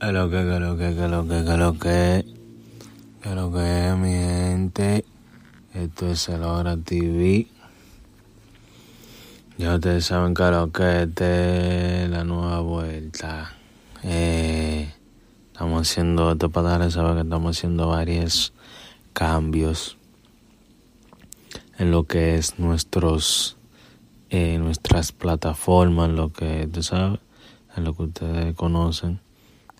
Que lo que, que lo que, que lo que, que lo que, lo que es mi gente. Esto es el Hora TV. Ya ustedes saben que lo que es la nueva vuelta. Eh, estamos haciendo, esto para darles saber que estamos haciendo varios cambios en lo que es nuestros, eh, nuestras plataformas, lo que, tú sabes, en lo que ustedes conocen.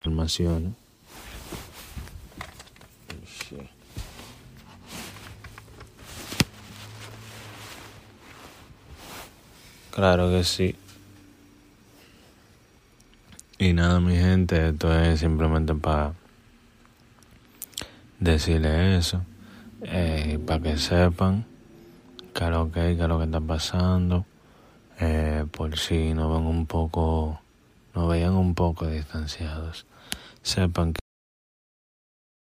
Informaciones. Claro que sí. Y nada, mi gente, esto es simplemente para decirle eso, eh, para que sepan que lo que, que lo que está pasando, eh, por si no ven un poco, no vean un poco distanciados, sepan que